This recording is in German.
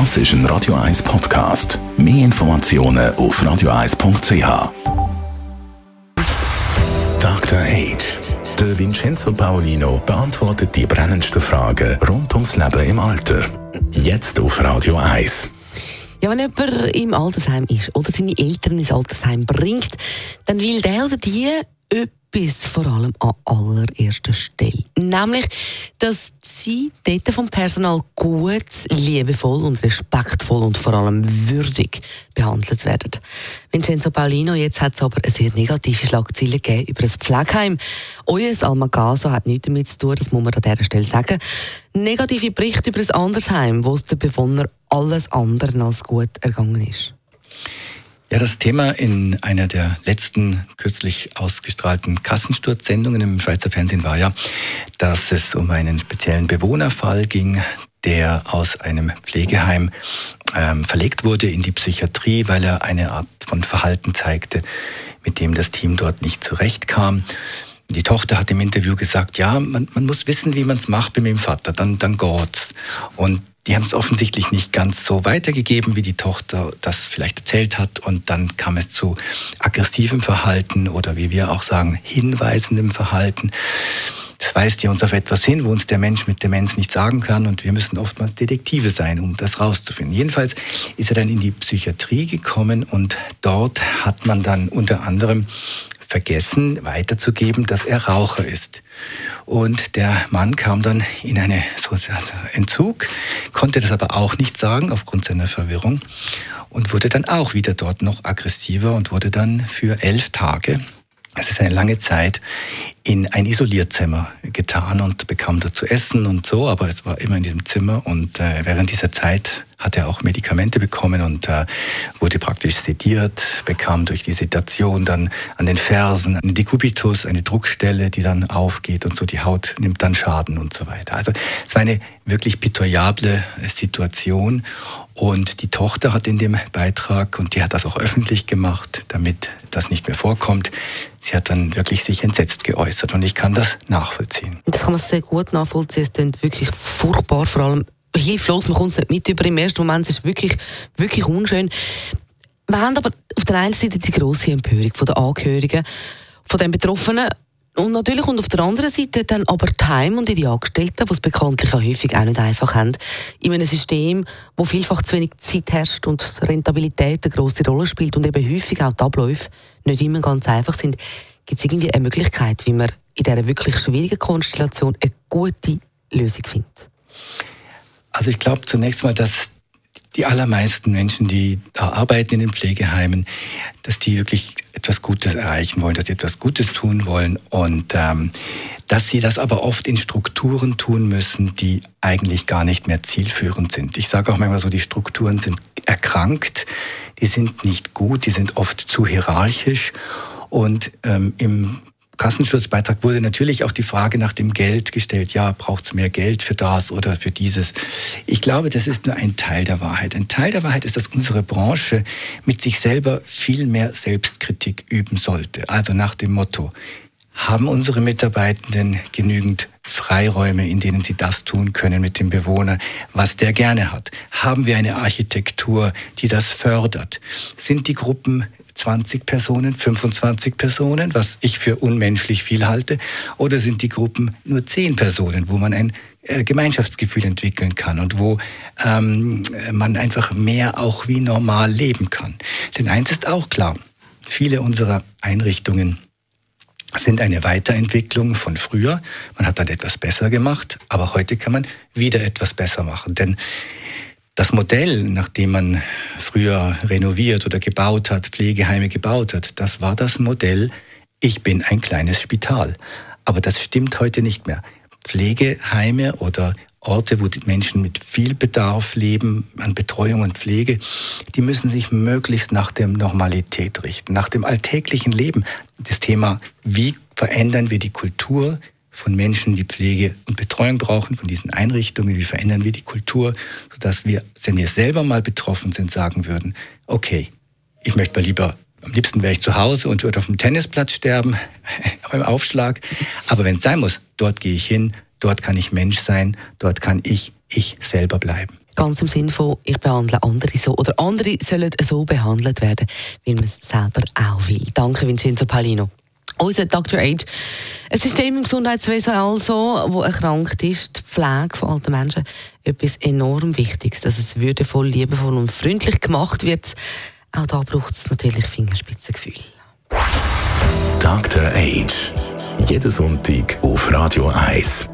Das ist ein Radio 1 Podcast. Mehr Informationen auf radio1.ch. Dr. Age. Der Vincenzo Paolino beantwortet die brennendsten Fragen rund ums Leben im Alter. Jetzt auf Radio 1. Ja, wenn jemand im Altersheim ist oder seine Eltern ins Altersheim bringt, dann will der oder die etwas vor allem an allererster Stelle. Nämlich, dass sie dort vom Personal gut, liebevoll und respektvoll und vor allem würdig behandelt werden. Vincenzo Paulino, jetzt hat es aber eine sehr negative Schlagzeile gegeben über ein Pflegeheim. Euer Almagaso hat nichts damit zu tun, das muss man an dieser Stelle sagen. Negative Berichte über ein anderes Heim, wo es den Bewohnern alles andere als gut ergangen ist. Ja, das Thema in einer der letzten kürzlich ausgestrahlten Kassensturzsendungen im Schweizer Fernsehen war ja, dass es um einen speziellen Bewohnerfall ging, der aus einem Pflegeheim ähm, verlegt wurde in die Psychiatrie, weil er eine Art von Verhalten zeigte, mit dem das Team dort nicht zurechtkam. Die Tochter hat im Interview gesagt, ja, man, man muss wissen, wie man es macht mit dem Vater, dann, dann geht's. Und die haben es offensichtlich nicht ganz so weitergegeben, wie die Tochter das vielleicht erzählt hat. Und dann kam es zu aggressivem Verhalten oder wie wir auch sagen, hinweisendem Verhalten. Das weist ja uns auf etwas hin, wo uns der Mensch mit Demenz nicht sagen kann und wir müssen oftmals Detektive sein, um das rauszufinden. Jedenfalls ist er dann in die Psychiatrie gekommen und dort hat man dann unter anderem vergessen weiterzugeben, dass er Raucher ist. Und der Mann kam dann in einen so Entzug, konnte das aber auch nicht sagen aufgrund seiner Verwirrung und wurde dann auch wieder dort noch aggressiver und wurde dann für elf Tage es ist eine lange Zeit in ein Isolierzimmer getan und bekam da zu essen und so, aber es war immer in diesem Zimmer und äh, während dieser Zeit hat er auch Medikamente bekommen und äh, wurde praktisch sediert, bekam durch die Sedation dann an den Fersen einen Dekubitus, eine Druckstelle, die dann aufgeht und so die Haut nimmt dann Schaden und so weiter. Also es war eine wirklich pitoyable Situation und die Tochter hat in dem Beitrag, und die hat das auch öffentlich gemacht, damit das nicht mehr vorkommt, sie hat dann wirklich sich entsetzt geäußert und ich kann das nachvollziehen. Das kann man sehr gut nachvollziehen. Es klingt wirklich furchtbar, vor allem hilflos. Man kommt es nicht mit über im ersten Moment. Es ist wirklich, wirklich unschön. Wir haben aber auf der einen Seite die grosse Empörung der Angehörigen, von den Betroffenen und natürlich und auf der anderen Seite dann aber die Heim und die Angestellten, die es bekanntlich auch häufig auch nicht einfach haben, in einem System, wo vielfach zu wenig Zeit herrscht und Rentabilität eine grosse Rolle spielt und eben häufig auch die Abläufe nicht immer ganz einfach sind, gibt es irgendwie eine Möglichkeit, wie man in dieser wirklich schwierigen Konstellation eine gute Lösung findet? Also ich glaube zunächst mal, dass die allermeisten Menschen, die da arbeiten in den Pflegeheimen, dass die wirklich etwas Gutes erreichen wollen, dass sie etwas Gutes tun wollen und ähm, dass sie das aber oft in Strukturen tun müssen, die eigentlich gar nicht mehr zielführend sind. Ich sage auch manchmal so, die Strukturen sind erkrankt, die sind nicht gut, die sind oft zu hierarchisch und ähm, im Kassenschutzbeitrag wurde natürlich auch die Frage nach dem Geld gestellt. Ja, braucht es mehr Geld für das oder für dieses? Ich glaube, das ist nur ein Teil der Wahrheit. Ein Teil der Wahrheit ist, dass unsere Branche mit sich selber viel mehr Selbstkritik üben sollte. Also nach dem Motto, haben unsere Mitarbeitenden genügend Freiräume, in denen sie das tun können mit dem Bewohner, was der gerne hat? Haben wir eine Architektur, die das fördert? Sind die Gruppen 20 Personen, 25 Personen, was ich für unmenschlich viel halte? Oder sind die Gruppen nur 10 Personen, wo man ein äh, Gemeinschaftsgefühl entwickeln kann und wo ähm, man einfach mehr auch wie normal leben kann? Denn eins ist auch klar, viele unserer Einrichtungen sind eine Weiterentwicklung von früher. Man hat dann etwas besser gemacht, aber heute kann man wieder etwas besser machen. Denn das Modell, nach dem man früher renoviert oder gebaut hat, Pflegeheime gebaut hat, das war das Modell, ich bin ein kleines Spital. Aber das stimmt heute nicht mehr. Pflegeheime oder Orte, wo die Menschen mit viel Bedarf leben an Betreuung und Pflege, die müssen sich möglichst nach der Normalität richten, nach dem alltäglichen Leben. Das Thema, wie verändern wir die Kultur, von Menschen, die Pflege und Betreuung brauchen, von diesen Einrichtungen, wie verändern wir die Kultur, sodass wir, wenn wir selber mal betroffen sind, sagen würden, okay, ich möchte mal lieber, am liebsten wäre ich zu Hause und würde auf dem Tennisplatz sterben, beim Aufschlag, aber wenn es sein muss, dort gehe ich hin, dort kann ich Mensch sein, dort kann ich ich selber bleiben. Ganz im Sinne von, ich behandle andere so oder andere sollen so behandelt werden, wie man es selber auch will. Danke, Vincenzo Palino. Unser Dr. Age, ein System im Gesundheitswesen also, wo erkrankt ist, die Pflege von alten Menschen, etwas enorm Wichtiges, dass es würdevoll, liebevoll und freundlich gemacht wird. Auch da braucht es natürlich Fingerspitzengefühl. Dr. Age. Jeden Sonntag auf Radio 1.